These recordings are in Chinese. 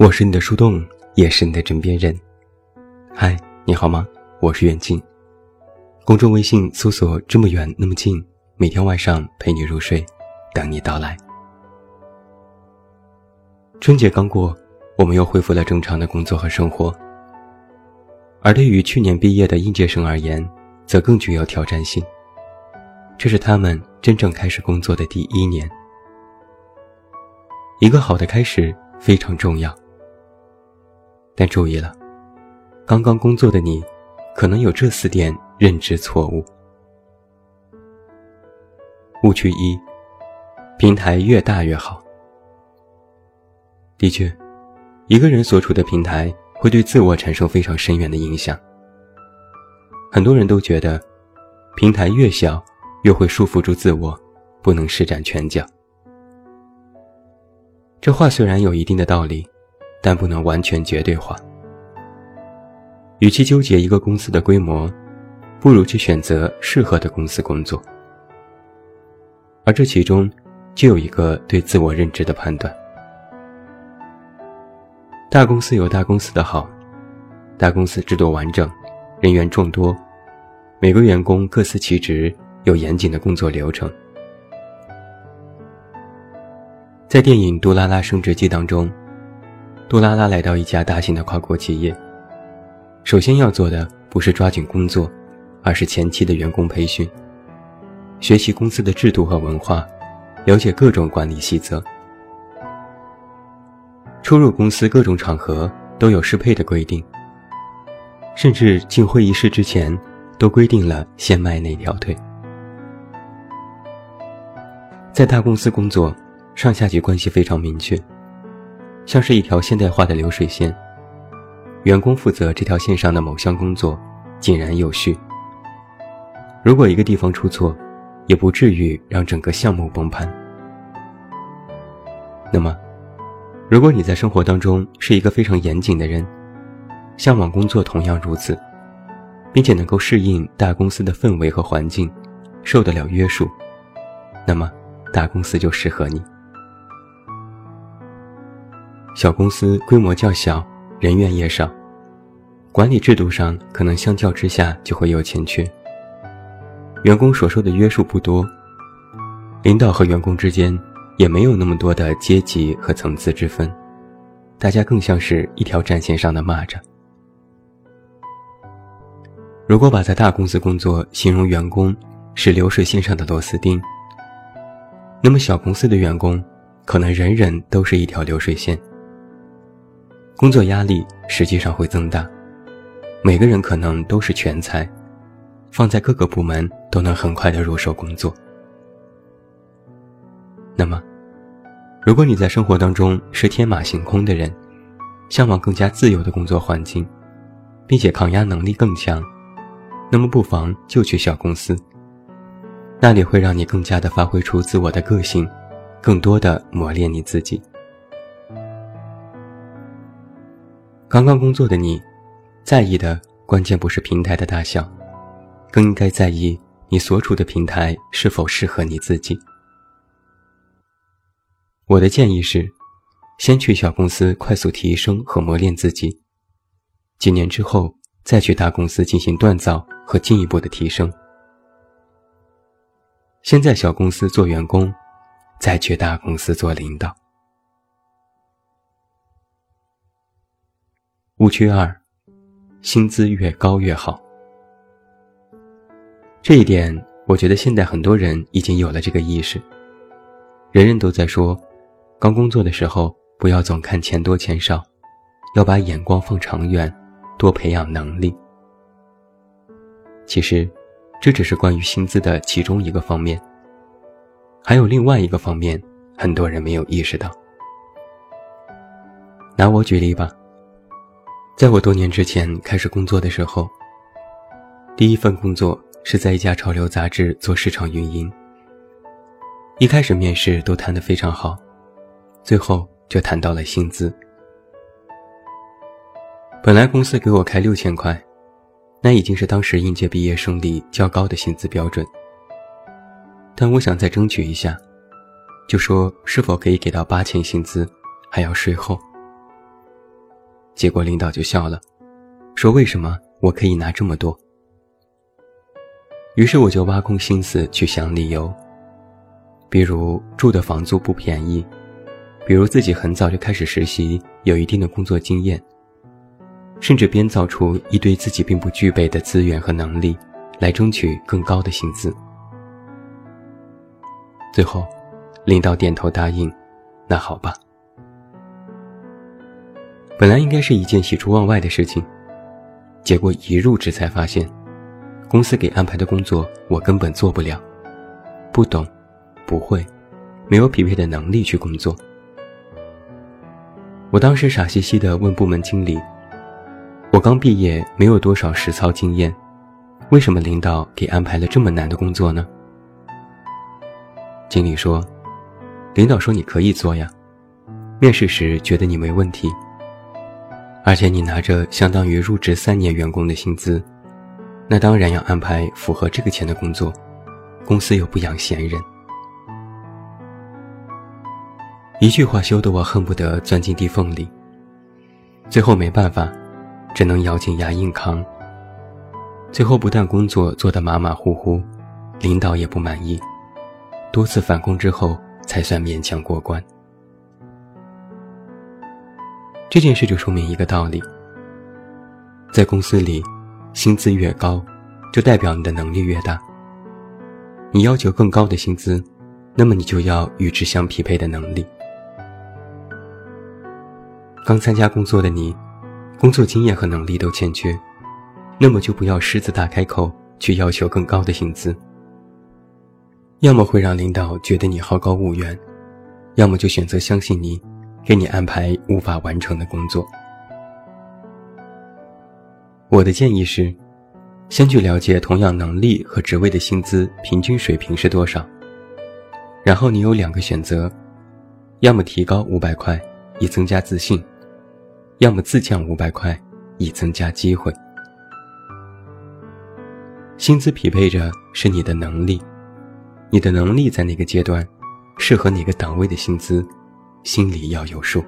我是你的树洞，也是你的枕边人。嗨，你好吗？我是远近。公众微信搜索“这么远那么近”，每天晚上陪你入睡，等你到来。春节刚过，我们又恢复了正常的工作和生活。而对于去年毕业的应届生而言，则更具有挑战性。这是他们真正开始工作的第一年。一个好的开始非常重要。但注意了，刚刚工作的你，可能有这四点认知错误。误区一：平台越大越好。的确，一个人所处的平台会对自我产生非常深远的影响。很多人都觉得，平台越小，越会束缚住自我，不能施展拳脚。这话虽然有一定的道理。但不能完全绝对化。与其纠结一个公司的规模，不如去选择适合的公司工作。而这其中，就有一个对自我认知的判断。大公司有大公司的好，大公司制度完整，人员众多，每个员工各司其职，有严谨的工作流程。在电影《杜拉拉升职记》当中。杜拉拉来到一家大型的跨国企业，首先要做的不是抓紧工作，而是前期的员工培训，学习公司的制度和文化，了解各种管理细则。出入公司各种场合都有适配的规定，甚至进会议室之前都规定了先迈哪条腿。在大公司工作，上下级关系非常明确。像是一条现代化的流水线，员工负责这条线上的某项工作，井然有序。如果一个地方出错，也不至于让整个项目崩盘。那么，如果你在生活当中是一个非常严谨的人，向往工作同样如此，并且能够适应大公司的氛围和环境，受得了约束，那么大公司就适合你。小公司规模较小，人员也少，管理制度上可能相较之下就会有欠缺。员工所受的约束不多，领导和员工之间也没有那么多的阶级和层次之分，大家更像是一条战线上的蚂蚱。如果把在大公司工作形容员工是流水线上的螺丝钉，那么小公司的员工可能人人都是一条流水线。工作压力实际上会增大，每个人可能都是全才，放在各个部门都能很快的入手工作。那么，如果你在生活当中是天马行空的人，向往更加自由的工作环境，并且抗压能力更强，那么不妨就去小公司，那里会让你更加的发挥出自我的个性，更多的磨练你自己。刚刚工作的你，在意的关键不是平台的大小，更应该在意你所处的平台是否适合你自己。我的建议是，先去小公司快速提升和磨练自己，几年之后再去大公司进行锻造和进一步的提升。先在小公司做员工，再去大公司做领导。误区二，薪资越高越好。这一点，我觉得现在很多人已经有了这个意识。人人都在说，刚工作的时候不要总看钱多钱少，要把眼光放长远，多培养能力。其实，这只是关于薪资的其中一个方面，还有另外一个方面，很多人没有意识到。拿我举例吧。在我多年之前开始工作的时候，第一份工作是在一家潮流杂志做市场运营。一开始面试都谈得非常好，最后就谈到了薪资。本来公司给我开六千块，那已经是当时应届毕业生里较高的薪资标准。但我想再争取一下，就说是否可以给到八千薪资，还要税后。结果领导就笑了，说为什么我可以拿这么多？于是我就挖空心思去想理由，比如住的房租不便宜，比如自己很早就开始实习，有一定的工作经验，甚至编造出一堆自己并不具备的资源和能力，来争取更高的薪资。最后，领导点头答应，那好吧。本来应该是一件喜出望外的事情，结果一入职才发现。公司给安排的工作，我根本做不了，不懂，不会，没有匹配的能力去工作。我当时傻兮兮的问部门经理：“我刚毕业，没有多少实操经验，为什么领导给安排了这么难的工作呢？”经理说：“领导说你可以做呀，面试时觉得你没问题，而且你拿着相当于入职三年员工的薪资。”那当然要安排符合这个钱的工作，公司又不养闲人。一句话羞得我恨不得钻进地缝里。最后没办法，只能咬紧牙硬扛。最后不但工作做得马马虎虎，领导也不满意，多次返工之后才算勉强过关。这件事就说明一个道理：在公司里。薪资越高，就代表你的能力越大。你要求更高的薪资，那么你就要与之相匹配的能力。刚参加工作的你，工作经验和能力都欠缺，那么就不要狮子大开口去要求更高的薪资。要么会让领导觉得你好高骛远，要么就选择相信你，给你安排无法完成的工作。我的建议是，先去了解同样能力和职位的薪资平均水平是多少。然后你有两个选择，要么提高五百块以增加自信，要么自降五百块以增加机会。薪资匹配着是你的能力，你的能力在哪个阶段，适合哪个档位的薪资，心里要有数。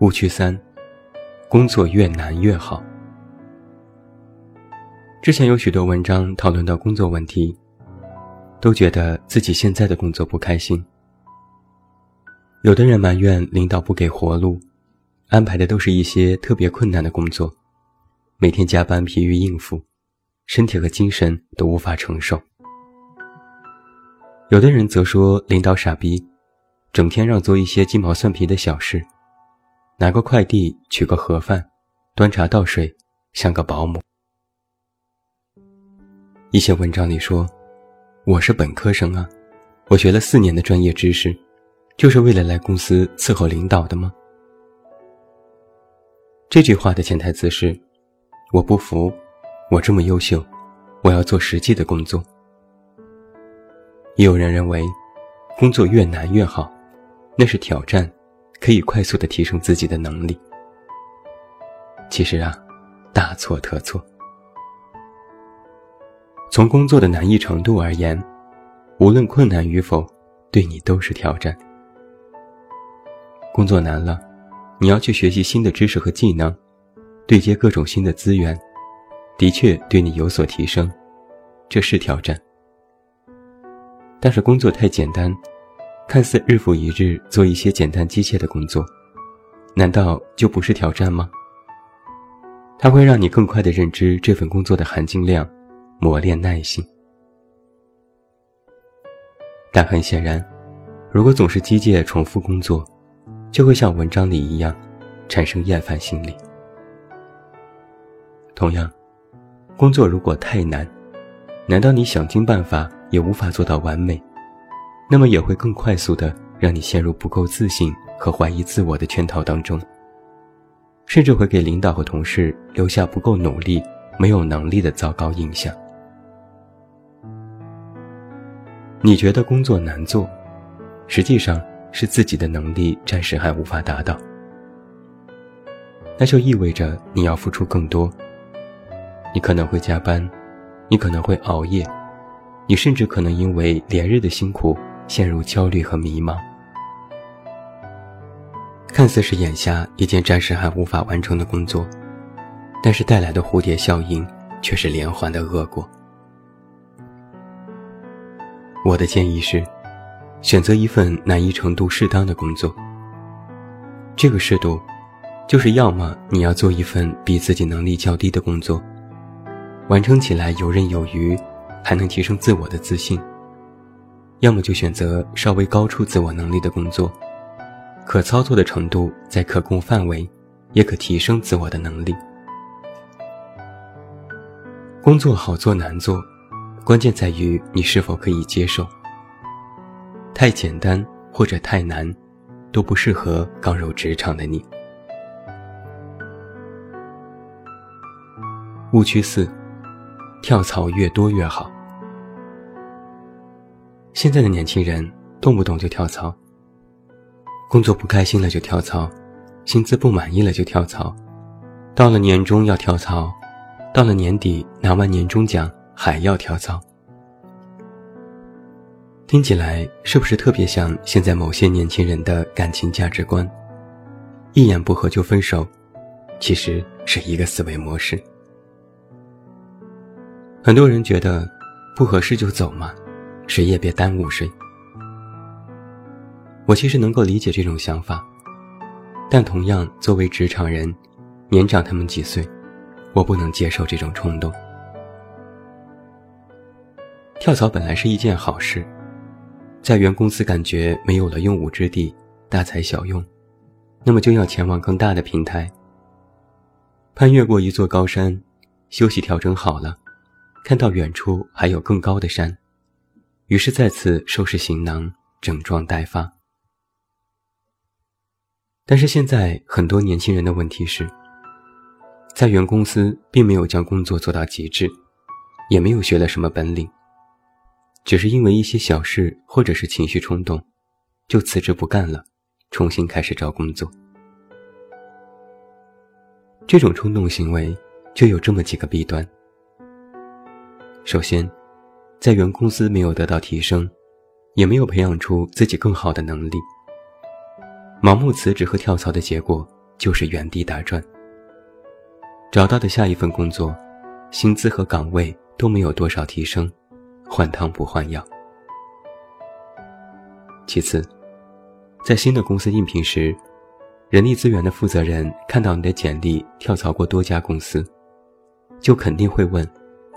误区三：工作越难越好。之前有许多文章讨论到工作问题，都觉得自己现在的工作不开心。有的人埋怨领导不给活路，安排的都是一些特别困难的工作，每天加班疲于应付，身体和精神都无法承受。有的人则说领导傻逼，整天让做一些鸡毛蒜皮的小事。拿个快递，取个盒饭，端茶倒水，像个保姆。一些文章里说：“我是本科生啊，我学了四年的专业知识，就是为了来公司伺候领导的吗？”这句话的潜台词是：我不服，我这么优秀，我要做实际的工作。也有人认为，工作越难越好，那是挑战。可以快速的提升自己的能力。其实啊，大错特错。从工作的难易程度而言，无论困难与否，对你都是挑战。工作难了，你要去学习新的知识和技能，对接各种新的资源，的确对你有所提升，这是挑战。但是工作太简单。看似日复一日做一些简单机械的工作，难道就不是挑战吗？它会让你更快地认知这份工作的含金量，磨练耐心。但很显然，如果总是机械重复工作，就会像文章里一样，产生厌烦心理。同样，工作如果太难，难道你想尽办法也无法做到完美？那么也会更快速的让你陷入不够自信和怀疑自我的圈套当中，甚至会给领导和同事留下不够努力、没有能力的糟糕印象。你觉得工作难做，实际上是自己的能力暂时还无法达到，那就意味着你要付出更多。你可能会加班，你可能会熬夜，你甚至可能因为连日的辛苦。陷入焦虑和迷茫。看似是眼下一件暂时还无法完成的工作，但是带来的蝴蝶效应却是连环的恶果。我的建议是，选择一份难易程度适当的工作。这个适度，就是要么你要做一份比自己能力较低的工作，完成起来游刃有余，还能提升自我的自信；要么就选择稍微高出自我能力的工作，可操作的程度在可控范围，也可提升自我的能力。工作好做难做。关键在于你是否可以接受。太简单或者太难，都不适合刚入职场的你。误区四：跳槽越多越好。现在的年轻人动不动就跳槽，工作不开心了就跳槽，薪资不满意了就跳槽，到了年终要跳槽，到了年底拿完年终奖。还要跳槽，听起来是不是特别像现在某些年轻人的感情价值观？一言不合就分手，其实是一个思维模式。很多人觉得不合适就走嘛，谁也别耽误谁。我其实能够理解这种想法，但同样作为职场人，年长他们几岁，我不能接受这种冲动。跳槽本来是一件好事，在原公司感觉没有了用武之地，大材小用，那么就要前往更大的平台。攀越过一座高山，休息调整好了，看到远处还有更高的山，于是再次收拾行囊，整装待发。但是现在很多年轻人的问题是，在原公司并没有将工作做到极致，也没有学了什么本领。只是因为一些小事，或者是情绪冲动，就辞职不干了，重新开始找工作。这种冲动行为就有这么几个弊端。首先，在原公司没有得到提升，也没有培养出自己更好的能力，盲目辞职和跳槽的结果就是原地打转。找到的下一份工作，薪资和岗位都没有多少提升。换汤不换药。其次，在新的公司应聘时，人力资源的负责人看到你的简历跳槽过多家公司，就肯定会问：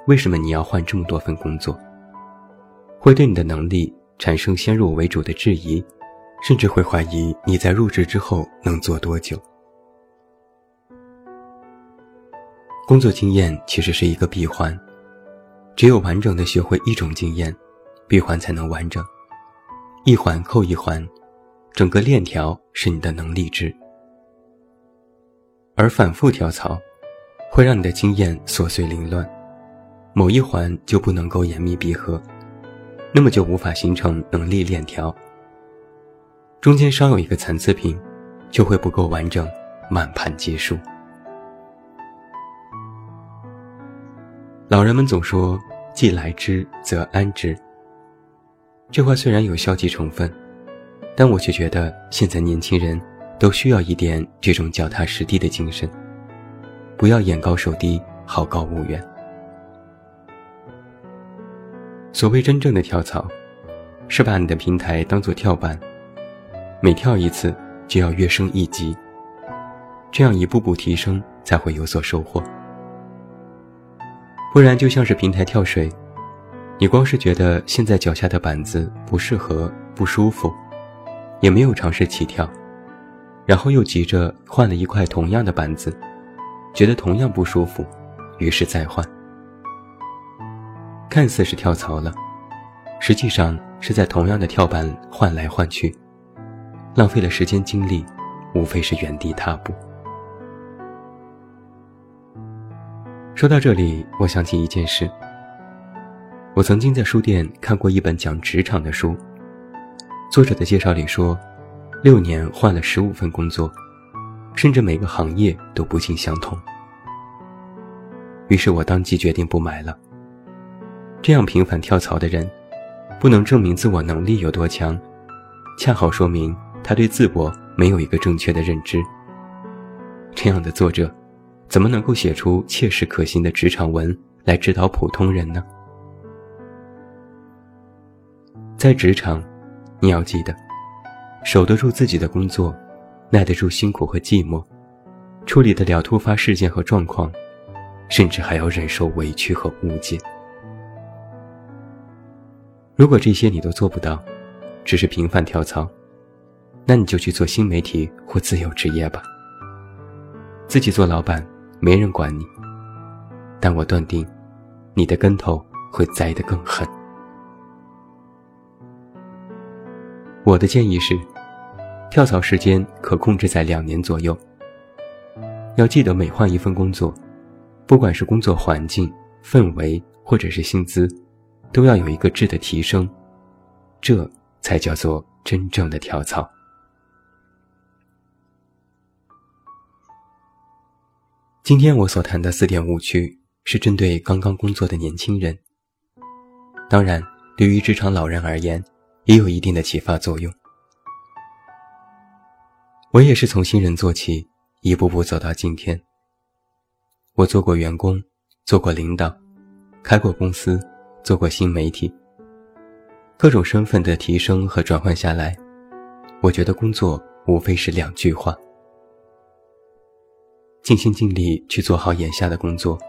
为什么你要换这么多份工作？会对你的能力产生先入为主的质疑，甚至会怀疑你在入职之后能做多久。工作经验其实是一个闭环。只有完整的学会一种经验，闭环才能完整。一环扣一环，整个链条是你的能力值。而反复跳槽，会让你的经验琐碎凌乱，某一环就不能够严密闭合，那么就无法形成能力链条。中间稍有一个残次品，就会不够完整，满盘皆输。老人们总说“既来之，则安之”。这话虽然有消极成分，但我却觉得现在年轻人都需要一点这种脚踏实地的精神，不要眼高手低、好高骛远。所谓真正的跳槽，是把你的平台当做跳板，每跳一次就要跃升一级，这样一步步提升才会有所收获。不然就像是平台跳水，你光是觉得现在脚下的板子不适合、不舒服，也没有尝试起跳，然后又急着换了一块同样的板子，觉得同样不舒服，于是再换。看似是跳槽了，实际上是在同样的跳板换来换去，浪费了时间精力，无非是原地踏步。说到这里，我想起一件事。我曾经在书店看过一本讲职场的书，作者的介绍里说，六年换了十五份工作，甚至每个行业都不尽相同。于是我当即决定不买了。这样频繁跳槽的人，不能证明自我能力有多强，恰好说明他对自我没有一个正确的认知。这样的作者，怎么能够写出切实可行的职场文来指导普通人呢？在职场，你要记得，守得住自己的工作，耐得住辛苦和寂寞，处理得了突发事件和状况，甚至还要忍受委屈和误解。如果这些你都做不到，只是频繁跳槽，那你就去做新媒体或自由职业吧。自己做老板，没人管你，但我断定，你的跟头会栽得更狠。我的建议是，跳槽时间可控制在两年左右。要记得每换一份工作，不管是工作环境、氛围，或者是薪资，都要有一个质的提升，这才叫做真正的跳槽。今天我所谈的四点误区，是针对刚刚工作的年轻人。当然，对于职场老人而言。也有一定的启发作用。我也是从新人做起，一步步走到今天。我做过员工，做过领导，开过公司，做过新媒体。各种身份的提升和转换下来，我觉得工作无非是两句话：尽心尽力去做好眼下的工作，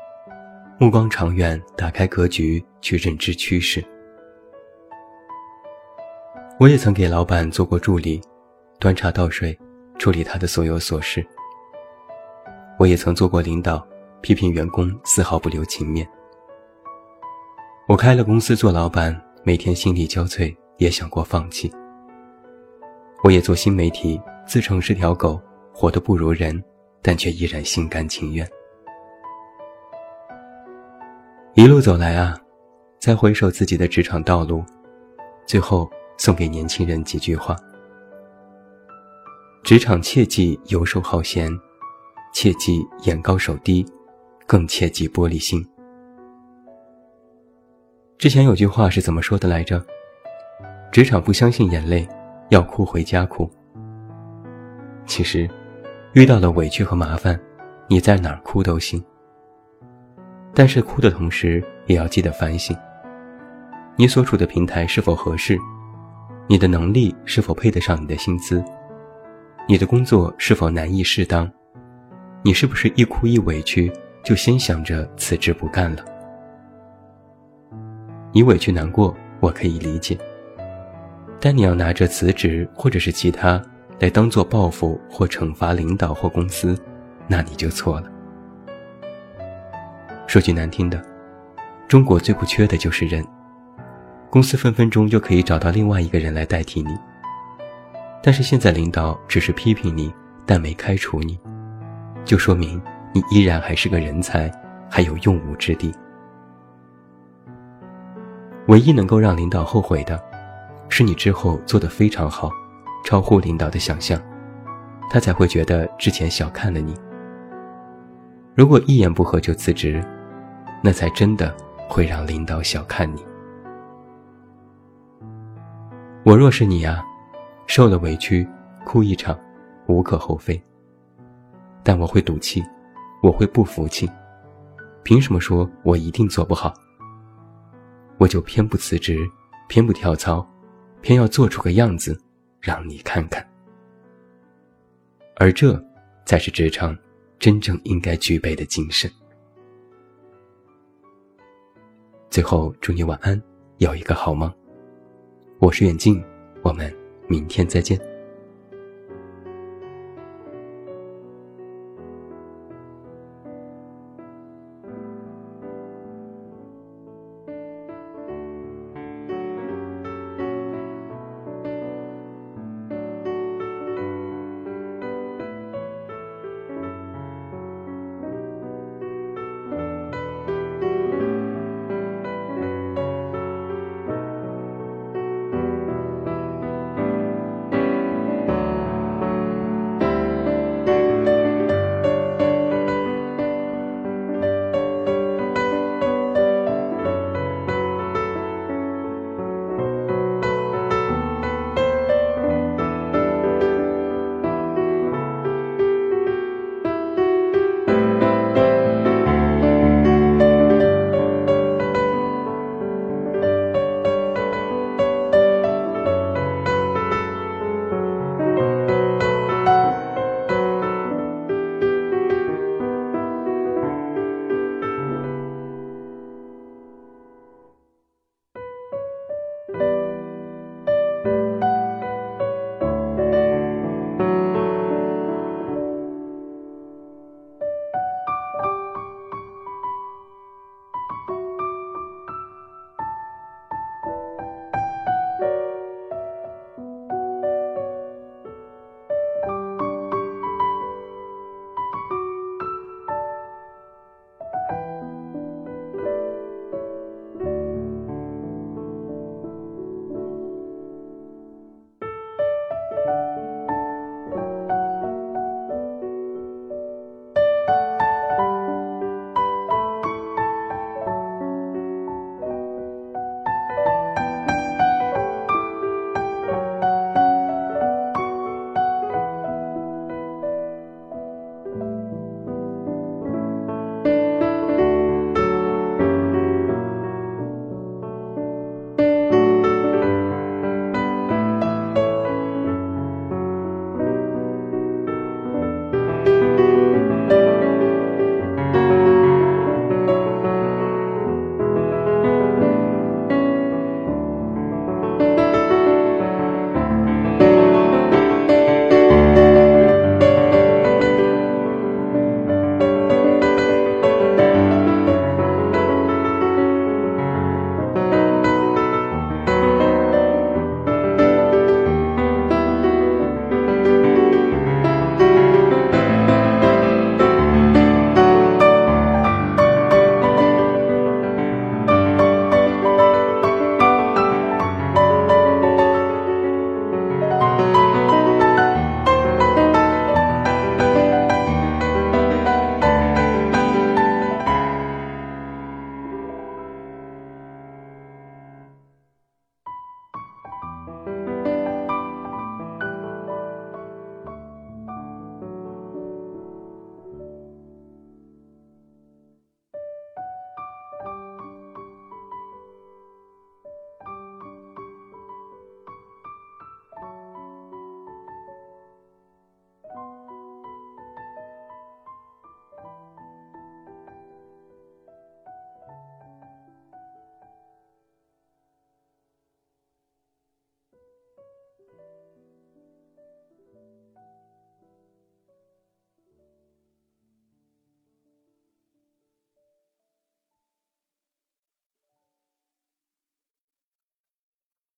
目光长远，打开格局，去认知趋势。我也曾给老板做过助理，端茶倒水，处理他的所有琐事。我也曾做过领导，批评员工丝毫不留情面。我开了公司做老板，每天心力交瘁，也想过放弃。我也做新媒体，自称是条狗，活得不如人，但却依然心甘情愿。一路走来啊，再回首自己的职场道路，最后。送给年轻人几句话：职场切忌游手好闲，切忌眼高手低，更切忌玻璃心。之前有句话是怎么说的来着？职场不相信眼泪，要哭回家哭。其实，遇到了委屈和麻烦，你在哪儿哭都行。但是哭的同时，也要记得反省，你所处的平台是否合适。你的能力是否配得上你的薪资？你的工作是否难易适当？你是不是一哭一委屈就先想着辞职不干了？你委屈难过，我可以理解。但你要拿着辞职或者是其他来当做报复或惩罚领导或公司，那你就错了。说句难听的，中国最不缺的就是人。公司分分钟就可以找到另外一个人来代替你，但是现在领导只是批评你，但没开除你，就说明你依然还是个人才，还有用武之地。唯一能够让领导后悔的，是你之后做得非常好，超乎领导的想象，他才会觉得之前小看了你。如果一言不合就辞职，那才真的会让领导小看你。我若是你呀，受了委屈，哭一场，无可厚非。但我会赌气，我会不服气。凭什么说我一定做不好？我就偏不辞职，偏不跳槽，偏要做出个样子，让你看看。而这，才是职场真正应该具备的精神。最后，祝你晚安，有一个好梦。我是远近，我们明天再见。